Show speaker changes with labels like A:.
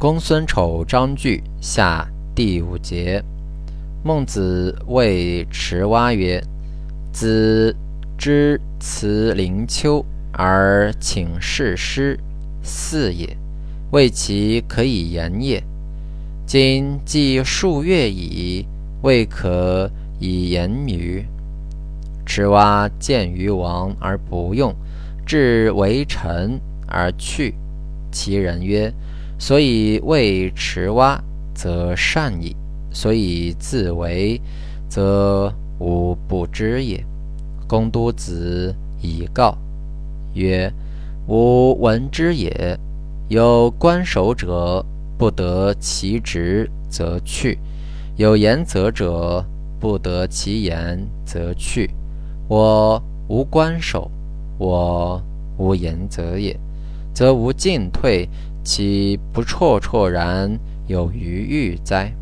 A: 公孙丑章句下第五节。孟子谓池蛙曰：“子之辞灵丘而请士师，四也，谓其可以言也。今既数月矣，未可以言于？”池蛙见于王而不用，至为臣而去。其人曰：所以谓池蛙，则善矣；所以自为，则无不知也。公都子以告曰：“吾闻之也。有官守者，不得其职，则去；有言则者，不得其言，则去。我无官守，我无言则也，则无进退。”其不绰绰然有余欲哉？